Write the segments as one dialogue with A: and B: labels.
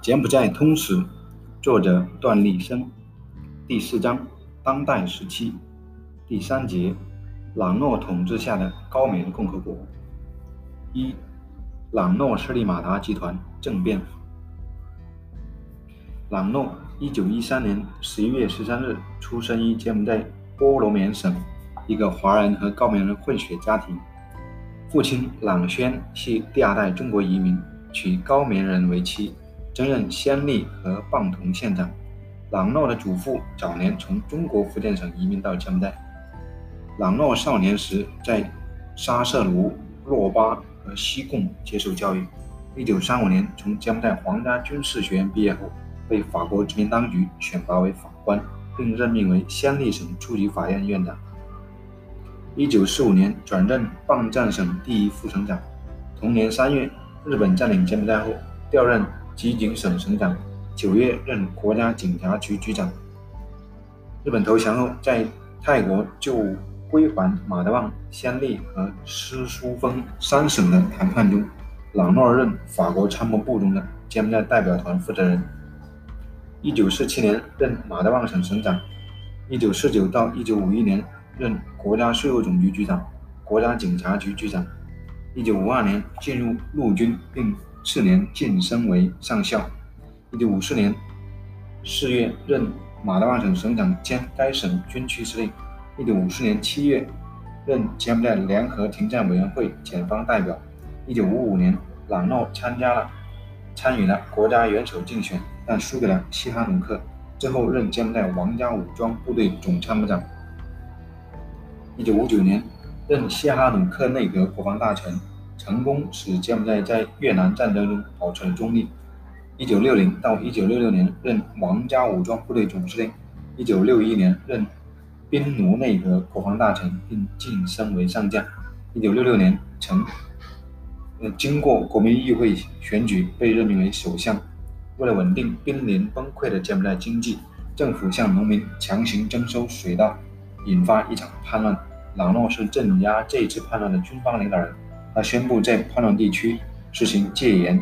A: 柬埔寨通史，作者段立生，第四章，当代时期，第三节，朗诺统治下的高棉共和国。一，朗诺斯利马达集团政变。朗诺，一九一三年十一月十三日出生于柬埔寨波罗棉省一个华人和高棉人混血家庭，父亲朗宣系第二代中国移民，娶高棉人为妻。曾任暹粒和棒同县长。朗诺的祖父早年从中国福建省移民到江代。朗诺少年时在沙舍卢、洛巴和西贡接受教育。1935年从江代皇家军事学院毕业后，被法国殖民当局选拔为法官，并任命为暹粒省初级法院院长。1945年转任棒战省第一副省长。同年3月，日本占领柬埔寨后，调任。吉井省省长，九月任国家警察局局长。日本投降后，在泰国就归还马德旺、暹粒和斯苏封三省的谈判中，朗诺任法国参谋部中的柬埔寨代表团负责人。一九四七年任马德旺省省长，一九四九到一九五一年任国家税务总局局长、国家警察局局长。一九五二年进入陆军，并。次年晋升为上校。一九五四年四月任马德旺省省长兼该省军区司令。一九五四年七月任柬埔寨联合停战委员会检方代表。一九五五年，朗诺参加了参与了国家元首竞选，但输给了西哈努克。之后任柬埔寨王家武装部队总参谋长。一九五九年任西哈努克内阁国防大臣。成功使柬埔寨在越南战争中保持了中立。一九六零到一九六六年任王家武装部队总司令，一九六一年任宾奴内阁国防大臣，并晋升为上将。一九六六年曾，呃，经过国民议会选举被任命为首相。为了稳定濒临崩溃的柬埔寨经济，政府向农民强行征收水稻，引发一场叛乱。朗诺是镇压这一次叛乱的军方领导人。他宣布在叛乱地区实行戒严，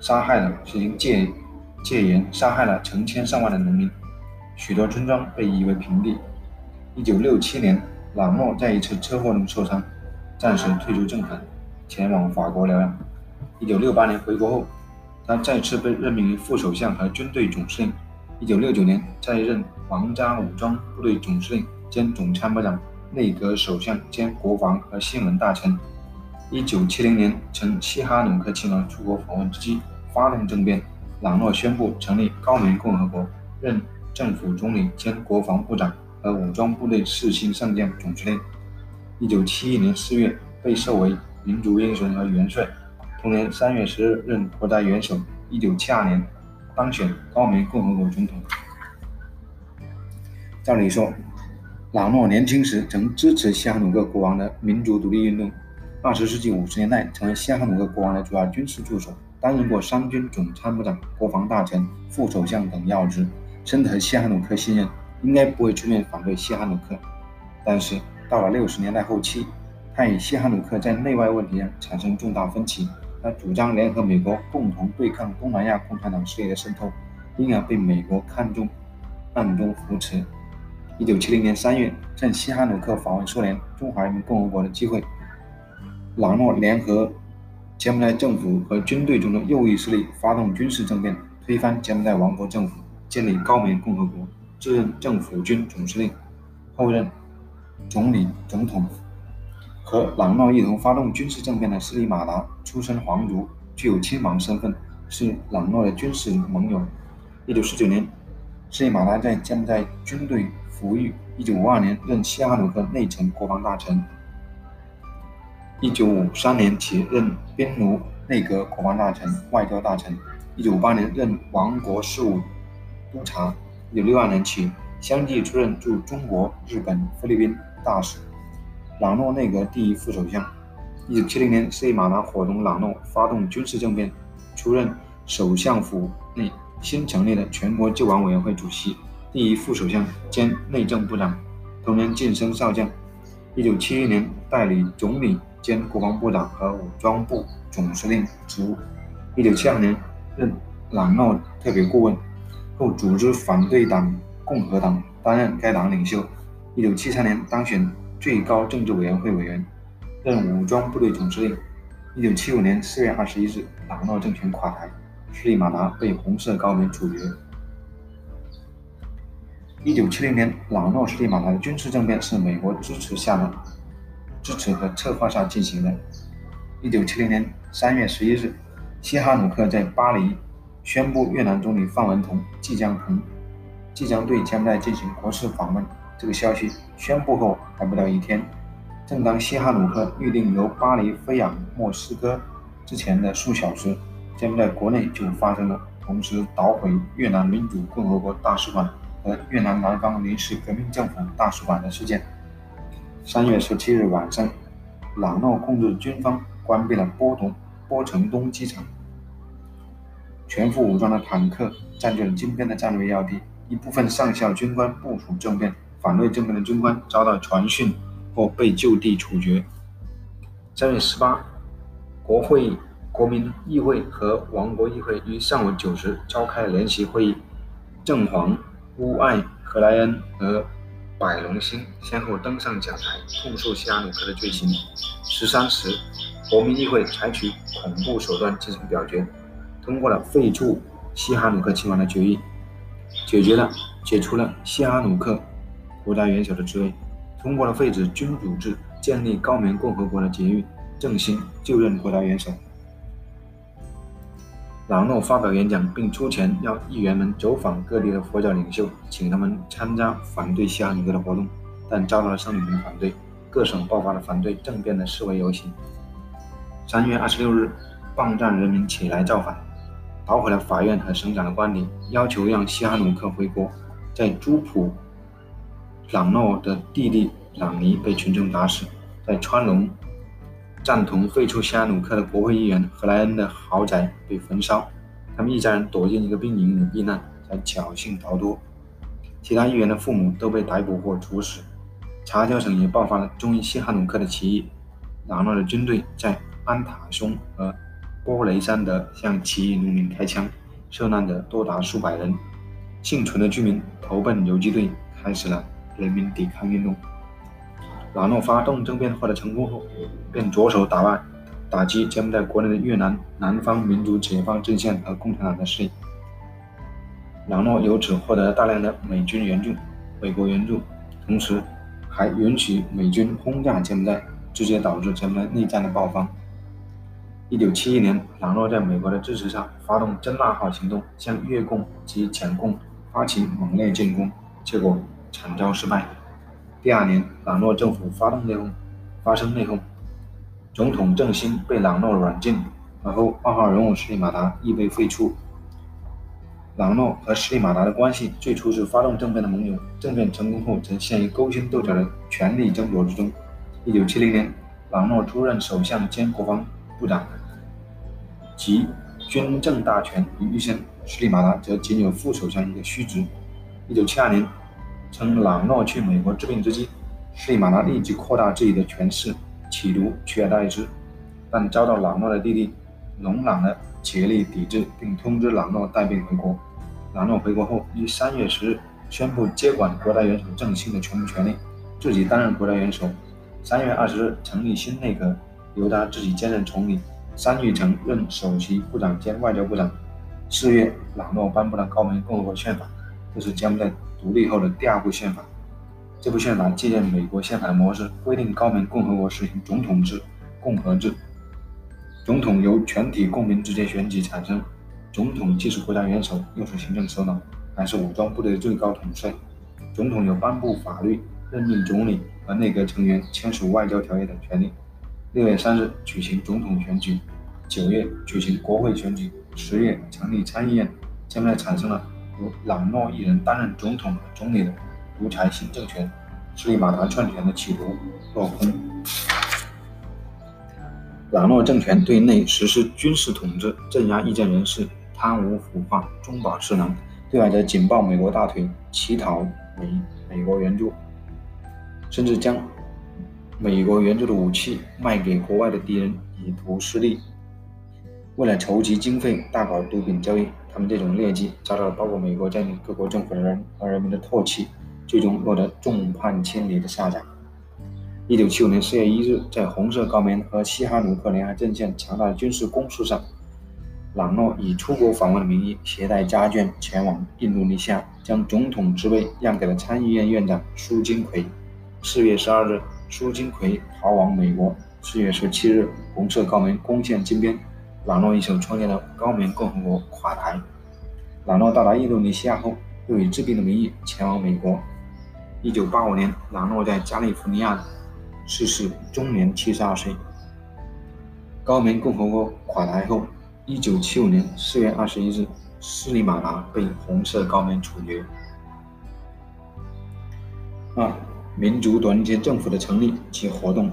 A: 杀害了实行戒戒严，杀害了成千上万的农民，许多村庄被夷为平地。一九六七年，朗诺在一次车祸中受伤，暂时退出政坛，前往法国疗养。一九六八年回国后，他再次被任命为副首相和军队总司令。一九六九年，再任皇家武装部队总司令兼总参谋长、内阁首相兼国防和新闻大臣。一九七零年，乘西哈努克亲王出国访问之际，发动政变。朗诺宣布成立高棉共和国，任政府总理兼国防部长和武装部队四星上将总司令。一九七一年四月，被授为民族英雄和元帅。同年三月十日，任国家元首。一九七二年，当选高棉共和国总统。照理说，朗诺年轻时曾支持西哈努克国王的民族独立运动。二十世纪五十年代，成为西哈努克国王的主要军事助手，担任过三军总参谋长、国防大臣、副首相等要职，深得西哈努克信任，应该不会出面反对西哈努克。但是到了六十年代后期，他与西哈努克在内外问题上产生重大分歧，他主张联合美国共同对抗东南亚共产党势力的渗透，因而被美国看中，暗中扶持。一九七零年三月，趁西哈努克访问苏联中华人民共和国的机会。朗诺联合柬埔寨政府和军队中的右翼势力发动军事政变，推翻柬埔寨王国政府，建立高棉共和国，自任政府军总司令，后任总理、总统。和朗诺一同发动军事政变的斯里马达出身皇族，具有亲王身份，是朗诺的军事盟友。1949年，斯里马达在柬埔寨军队服役。1952年，任西哈努克内城国防大臣。一九五三年起任边奴内阁国防大臣、外交大臣。一九五八年任王国事务督察。一九六二年起相继出任驻中国、日本、菲律宾大使。朗诺内阁第一副首相。一九七零年，斯里马达伙同朗诺发动军事政变，出任首相府内新成立的全国救亡委员会主席、第一副首相兼内政部长。同年晋升少将。一九七一年代理总理。兼国防部长和武装部总司令职务。一九七二年任朗诺特别顾问，后组织反对党共和党，担任该党领袖。一九七三年当选最高政治委员会委员，任武装部队总司令。一九七五年四月二十一日，朗诺政权垮台，施里马达被红色高棉处决。一九七零年，朗诺施里马的军事政变是美国支持下的，支持和策划下进行的。一九七零年三月十一日，西哈努克在巴黎宣布越南总理范文同即将同即将对柬埔寨进行国事访问。这个消息宣布后还不到一天，正当西哈努克预定由巴黎飞往莫斯科之前的数小时，柬埔寨国内就发生了同时捣毁越南民主共和国大使馆。和越南南方临时革命政府大使馆的事件。三月十七日晚上，朗诺控制军方关闭了波东波城东机场，全副武装的坦克占据了金边的战略要地。一部分上校军官部署政变，反对政变的军官遭到传讯或被就地处决。三月十八，国会国民议会和王国议会于上午九时召开联席会议，正黄。乌艾、克莱恩和百龙星先后登上讲台，控诉西哈努克的罪行。十三时，国民议会采取恐怖手段进行表决，通过了废除西哈努克亲王的决议，解决了解除了西哈努克国家元首的职位，通过了废止君主制、建立高棉共和国的决议，正兴就任国家元首。朗诺发表演讲，并出钱要议员们走访各地的佛教领袖，请他们参加反对西哈努克的活动，但遭到了僧侣们的反对。各省爆发了反对政变的示威游行。三月二十六日，棒站人民起来造反，捣毁了法院和省长的官邸，要求让西哈努克回国。在朱普，朗诺的弟弟朗尼被群众打死。在川龙。赞同废除西哈努克的国会议员何莱恩的豪宅被焚烧，他们一家人躲进一个兵营里避难，才侥幸逃脱。其他议员的父母都被逮捕或处死。查肖省也爆发了忠于西哈努克的起义，朗诺的军队在安塔松和波雷山德向起义农民开枪，受难者多达数百人。幸存的居民投奔游击队，开始了人民抵抗运动。朗诺发动政变获得成功后，便着手打败、打击柬埔寨国内的越南南方民族解放阵线和共产党的势力。朗诺由此获得了大量的美军援助、美国援助，同时还允许美军轰炸柬埔寨，直接导致柬埔寨内战的爆发。1971年，朗诺在美国的支持下，发动“真腊号”行动，向越共及柬共发起猛烈进攻，结果惨遭失败。第二年，朗诺政府发动内讧，发生内讧，总统郑兴被朗诺软禁，而后二号人物斯里马达亦被废黜。朗诺和斯里马达的关系最初是发动政变的盟友，政变成功后则陷于勾心斗角的权力争夺之中。一九七零年，朗诺出任首相兼国防部长，集军政大权于一身，斯里马达则仅有副首相一个虚职。一九七二年。趁朗诺去美国治病之际，利马拉立即扩大自己的权势，企图取而代之，但遭到朗诺的弟弟隆朗的竭力抵制，并通知朗诺带病回国。朗诺回国后，于三月十日宣布接管国家元首郑兴的全部权力，自己担任国家元首。三月二十日成立新内阁，由他自己兼任总理，三玉成任首席部长兼外交部长。四月，朗诺颁布了高棉共和国宪法，这是柬埔寨。独立后的第二部宪法，这部宪法借鉴美国宪法的模式，规定高棉共和国实行总统制、共和制。总统由全体公民直接选举产生，总统既是国家元首，又是行政首脑，还是武装部队的最高统帅。总统有颁布法律、任命总理和内阁成员、签署外交条约等权利。六月三日举行总统选举，九月举行国会选举，十月成立参议院，现在产生了。由朗诺一人担任总统和总理的独裁新政权，斯里马达篡权的企图落空。朗诺政权对内实施军事统治，镇压意见人士，贪污腐化，中饱私囊；对外则紧抱美国大腿，乞讨美美国援助，甚至将美国援助的武器卖给国外的敌人，以图私利。为了筹集经费，大搞毒品交易。他们这种劣迹遭到了包括美国在内各国政府的人和人民的唾弃，最终落得众叛亲离的下场。一九七五年四月一日，在红色高棉和西哈努克联合阵线强大的军事攻势上，朗诺以出国访问的名义，携带家眷前往印度尼西亚，将总统职位让给了参议院院长苏金奎。四月十二日，苏金奎逃往美国。四月十七日，红色高棉攻陷金边。朗诺一手创建的高棉共和国垮台。朗诺到达印度尼西亚后，又以治病的名义前往美国。一九八五年，朗诺在加利福尼亚逝世，终年七十二岁。高棉共和国垮台后，一九七五年四月二十一日，斯里马达被红色高棉处决。二、民族团结政府的成立及活动。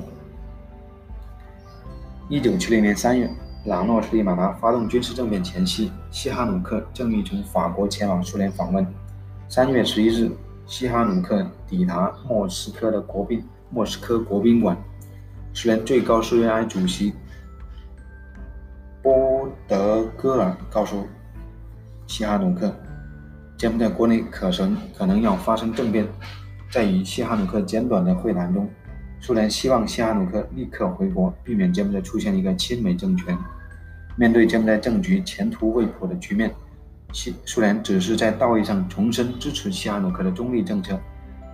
A: 一九七零年三月。朗诺·斯里马达发动军事政变前夕，西哈努克正欲从法国前往苏联访问。三月十一日，西哈努克抵达莫斯科的国宾莫斯科国宾馆。苏联最高苏维埃主席波德戈尔告诉西哈努克，柬埔寨国内可能可能要发生政变。在与西哈努克简短的会谈中，苏联希望西哈努克立刻回国，避免柬埔寨出现一个亲美政权。面对柬埔寨政局前途未卜的局面，西苏联只是在道义上重申支持西哈努克的中立政策。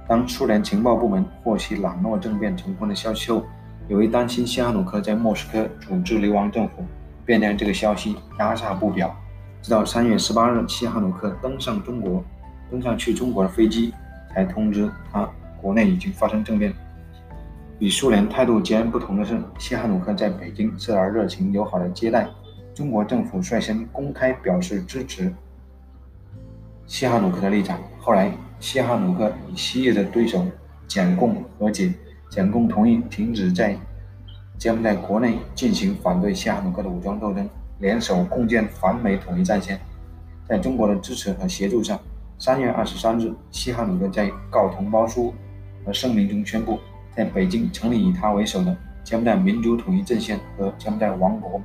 A: 当苏联情报部门获悉朗诺政变成功的消息后，由于担心西哈努克在莫斯科组织流亡政府，便将这个消息压下不表。直到三月十八日，西哈努克登上中国登上去中国的飞机，才通知他国内已经发生政变。与苏联态度截然不同的是，西哈努克在北京受到热情友好的接待。中国政府率先公开表示支持西哈努克的立场。后来，西哈努克与昔日的对手柬共和解，柬共同意停止在柬埔寨国内进行反对西哈努克的武装斗争，联手共建反美统一战线。在中国的支持和协助下，三月二十三日，西哈努克在告同胞书和声明中宣布，在北京成立以他为首的柬埔寨民主统一阵线和柬埔寨王国。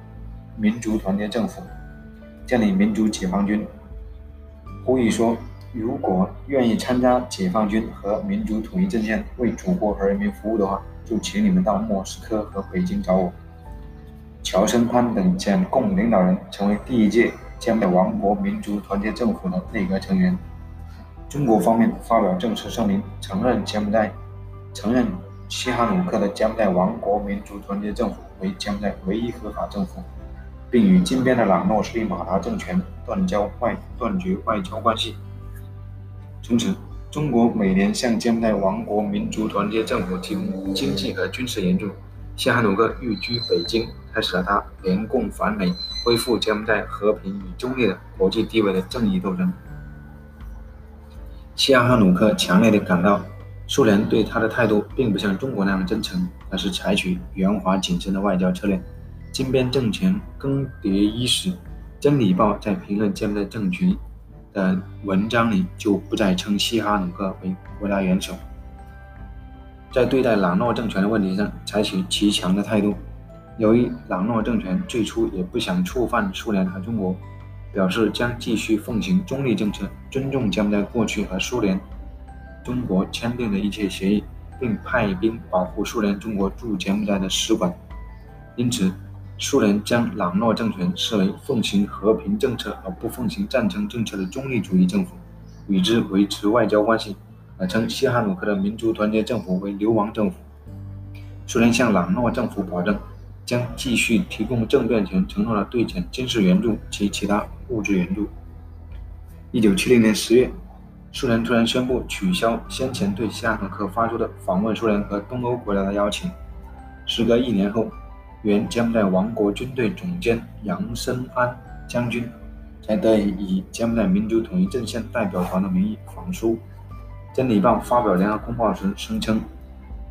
A: 民族团结政府建立民族解放军，呼吁说：如果愿意参加解放军和民族统一阵线为祖国和人民服务的话，就请你们到莫斯科和北京找我。乔森潘等柬共领导人成为第一届柬埔寨王国民族团结政府的内阁成员。中国方面发表正式声明，承认柬埔寨承认西哈努克的柬埔寨王国民族团结政府为柬埔寨唯一合法政府。并与金边的朗诺斯里马达政权断交外断绝外交关系。从此，中国每年向柬埔寨王国民族团结政府提供经济和军事援助。西哈努克寓居北京，开始了他联共反美、恢复柬埔寨和平与中立的国际地位的正义斗争。西哈努克强烈地感到，苏联对他的态度并不像中国那样真诚，而是采取圆滑谨慎的外交策略。金边政权更迭伊始，《真理报》在评论柬埔寨政权的文章里就不再称西哈努克为国家元首。在对待朗诺政权的问题上，采取极强的态度。由于朗诺政权最初也不想触犯苏联和中国，表示将继续奉行中立政策，尊重柬埔寨过去和苏联、中国签订的一切协议，并派兵保护苏联中国驻柬埔寨的使馆。因此。苏联将朗诺政权视为奉行和平政策而不奉行战争政策的中立主义政府，与之维持外交关系，而称西哈努克的民族团结政府为流亡政府。苏联向朗诺政府保证，将继续提供政变前承诺的对柬军事援助及其他物质援助。一九七零年十月，苏联突然宣布取消先前对西哈努克发出的访问苏联和东欧国家的邀请。时隔一年后。原柬埔寨王国军队总监杨森安将军才得以以柬埔寨民族统一阵线代表团的名义访苏。《真理报》发表联合公报时声称，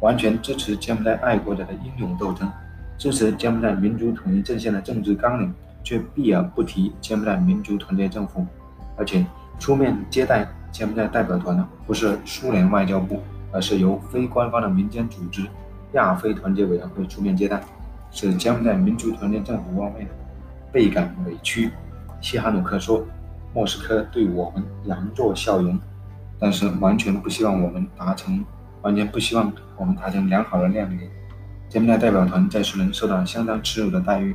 A: 完全支持柬埔寨爱国者的英勇斗争，支持柬埔寨民族统一阵线的政治纲领，却避而不提柬埔寨民族团结政府。而且，出面接待柬埔寨代表团的不是苏联外交部，而是由非官方的民间组织。亚非团结委员会出面接待，使柬埔寨民族团结政府方面倍感委屈。西哈努克说：“莫斯科对我们佯作笑颜，但是完全不希望我们达成，完全不希望我们达成良好的谅解。”柬埔寨代表团在苏联受到相当耻辱的待遇。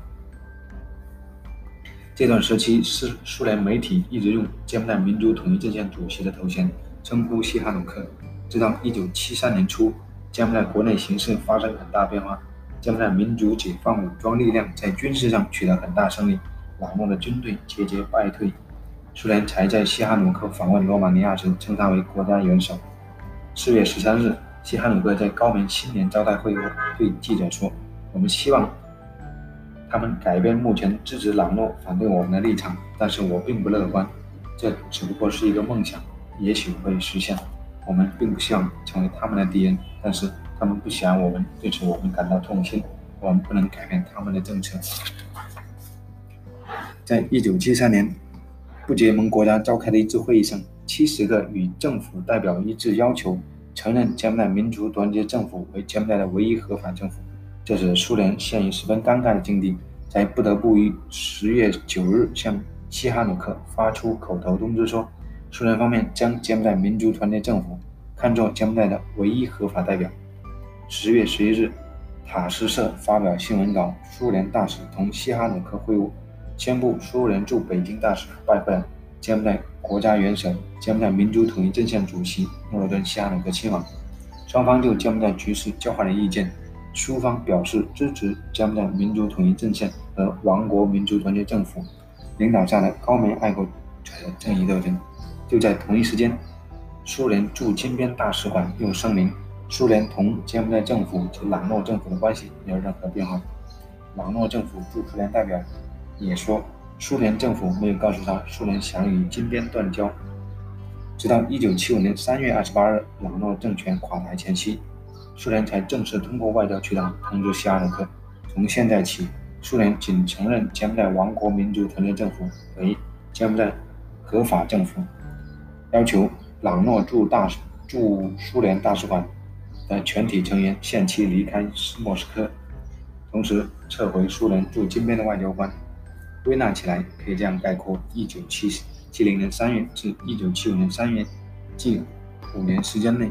A: 这段时期，苏苏联媒体一直用柬埔寨民族统一阵线主席的头衔称呼西哈努克。直到1973年初，柬埔寨国内形势发生很大变化，将在民族解放武装力量在军事上取得很大胜利，朗诺的军队节节败退，苏联才在西哈努克访问罗马尼亚时称他为国家元首。4月13日，西哈努克在高棉新年招待会后对记者说：“我们希望他们改变目前支持朗诺、反对我们的立场，但是我并不乐观，这只不过是一个梦想，也许会实现。”我们并不希望成为他们的敌人，但是他们不喜欢我们，对此我们感到痛心。我们不能改变他们的政策。在一九七三年，不结盟国家召开的一次会议上，七十个与政府代表一致要求承认柬埔寨民族团结政府为柬埔寨的唯一合法政府，这使苏联陷于十分尴尬的境地，才不得不于十月九日向西哈努克发出口头通知说。苏联方面将柬埔寨民族团结政府看作柬埔寨的唯一合法代表。十月十一日，塔斯社发表新闻稿，苏联大使同西哈努克会晤，宣布苏联驻北京大使拜会柬埔寨国家元首、柬埔寨民族统一阵线主席诺罗顿·西哈努克亲王。双方就柬埔寨局势交换了意见。苏方表示支持柬埔寨民族统一阵线和王国民族团结政府领导下的高棉爱国者的正义斗争。就在同一时间，苏联驻金边大使馆又声明，苏联同柬埔寨政府及朗诺政府的关系没有任何变化。朗诺政府驻苏联代表也说，苏联政府没有告诉他苏联想与金边断交。直到1975年3月28日，朗诺政权垮台前夕，苏联才正式通过外交渠道通知西哈努克，从现在起，苏联仅承认柬埔寨王国民族团结政府为柬埔寨合法政府。要求朗诺驻大驻苏联大使馆的全体成员限期离开莫斯科，同时撤回苏联驻金边的外交官。归纳起来，可以这样概括：1970年3月至1975年3月，近五年时间内，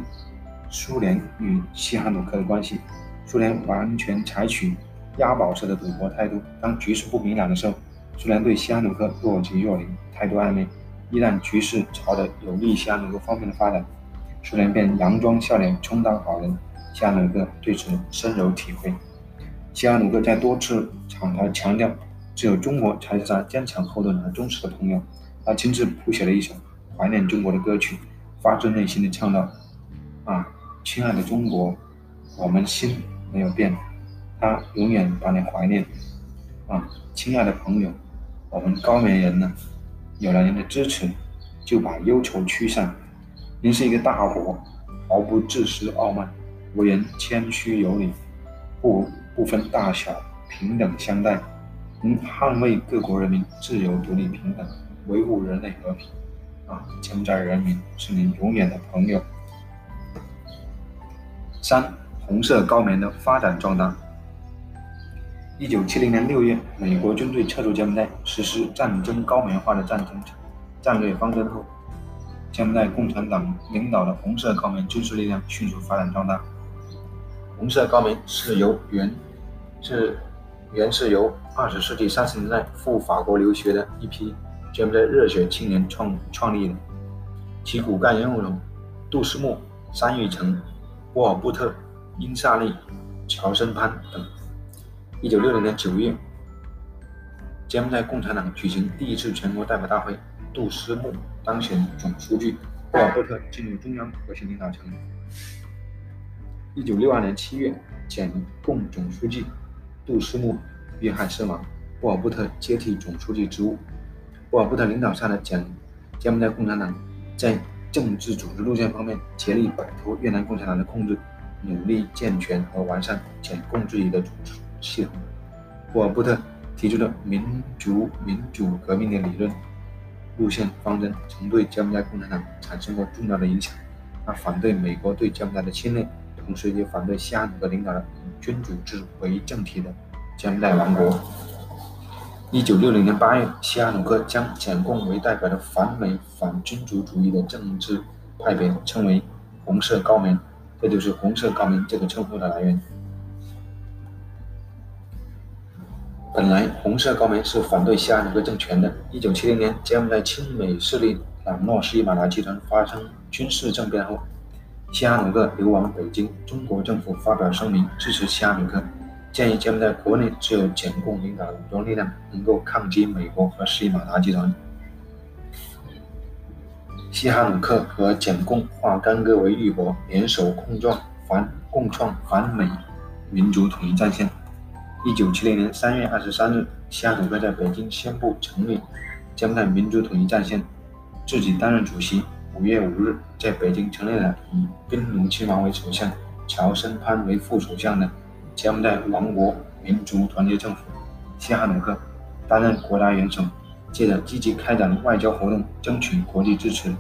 A: 苏联与西哈努克的关系，苏联完全采取押宝式的赌博态度。当局势不明朗的时候，苏联对西哈努克若即若离，态度暧昧。一旦局势朝着有利西哈努克方面的发展，苏联便佯装笑脸充当好人。西哈努克对此深有体会。西哈努克在多次场合强调，只有中国才是他坚强后盾和忠实的朋友。他亲自谱写了一首怀念中国的歌曲，发自内心的唱道：“啊，亲爱的中国，我们心没有变，他永远把你怀念。啊，亲爱的朋友，我们高棉人呢？”有了您的支持，就把忧愁驱散。您是一个大国，毫不自私傲慢，为人谦虚有礼，不不分大小，平等相待。您捍卫各国人民自由、独立、平等，维护人类和平。啊，柬埔寨人民是您永远的朋友。三，红色高棉的发展壮大。一九七零年六月，美国军队撤出柬埔寨，实施战争高棉化的战争战略方针后，柬埔寨共产党领导的红色高棉军事力量迅速发展壮大。红色高棉是由原是原是由二十世纪三十年代赴法国留学的一批柬埔寨热血青年创创立的，其骨干人物有杜斯木、山玉成、沃尔布特、英萨利、乔森潘等。一九六零年九月，柬埔寨共产党举行第一次全国代表大会，杜斯木当选总书记，波尔布特进入中央核心领导层。一九六二年七月，柬共总书记杜斯木遇害身亡，波尔布特接替总书记职务。波尔布特领导下的柬柬埔寨共产党在政治组织路线方面竭力摆脱越南共产党的控制，努力健全和完善柬共治理的组织。系统，霍尔布特提出了民族民主革命的理论路线方针，曾对柬埔寨共产党产生过重要的影响。他反对美国对柬埔寨的侵略，同时也反对西哈努克领导的以君主制为政体的柬埔寨王国。一九六零年八月，西哈努克将柬共为代表的反美反君主主义的政治派别称为“红色高棉”，这就是“红色高棉”这个称呼的来源。本来，红色高棉是反对西哈努克政权的。一九七零年，柬埔寨亲美势力朗诺斯伊马达集团发生军事政变后，西哈努克流亡北京，中国政府发表声明支持西哈努克。建议柬埔寨国内只有柬共领导武装力量能够抗击美国和斯里马达集团。西哈努克和柬共化干戈为玉帛，联手共创反共创反美民族统一战线。一九七零年三月二十三日，西哈努克在北京宣布成立柬埔寨民族统一战线，自己担任主席。五月五日，在北京成立了以宾奴亲王为首相、乔森潘为副首相的。柬埔寨王国民族团结政府，西哈努克担任国家元首，借着积极开展外交活动，争取国际支持。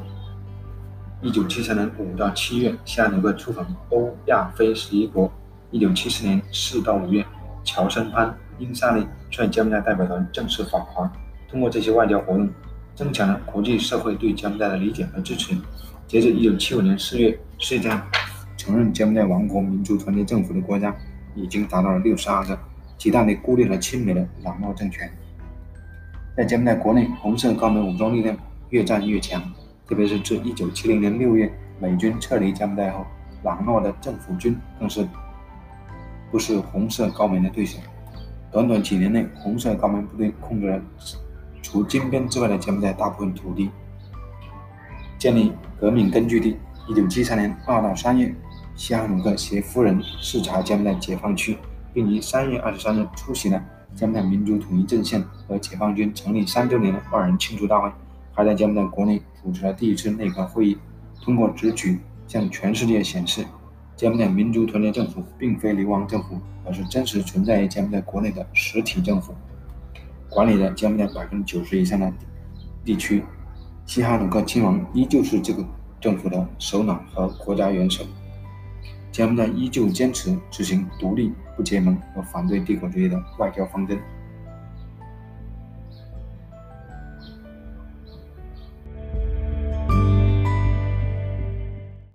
A: 一九七三年五到七月，西哈努克出访欧亚非十一国。一九七四年四到五月，乔森潘、英萨利率柬埔寨代表团正式访华。通过这些外交活动，增强了国际社会对柬埔寨的理解和支持。截至一九七五年四月，世界上承认柬埔寨王国民族团结政府的国家。已经达到了六十二个，极大地孤立了亲美的朗诺政权。在柬埔寨国内，红色高棉武装力量越战越强，特别是自一九七零年六月美军撤离柬埔寨后，朗诺的政府军更是不是红色高棉的对手。短短几年内，红色高棉部队控制了除金边之外的柬埔寨大部分土地，建立革命根据地。一九七三年二到三月。西哈努克携夫人视察柬埔寨解放区，并于三月二十三日出席了柬埔寨民族统一阵线和解放军成立三周年的万人庆祝大会，还在柬埔寨国内主持了第一次内阁会议，通过直举向全世界显示，柬埔寨民族团结政府并非流亡政府，而是真实存在于柬埔寨国内的实体政府，管理着柬埔寨百分之九十以上的地区。西哈努克亲王依旧是这个政府的首脑和国家元首。柬埔寨依旧坚持执行独立、不结盟和反对帝国主义的外交方针。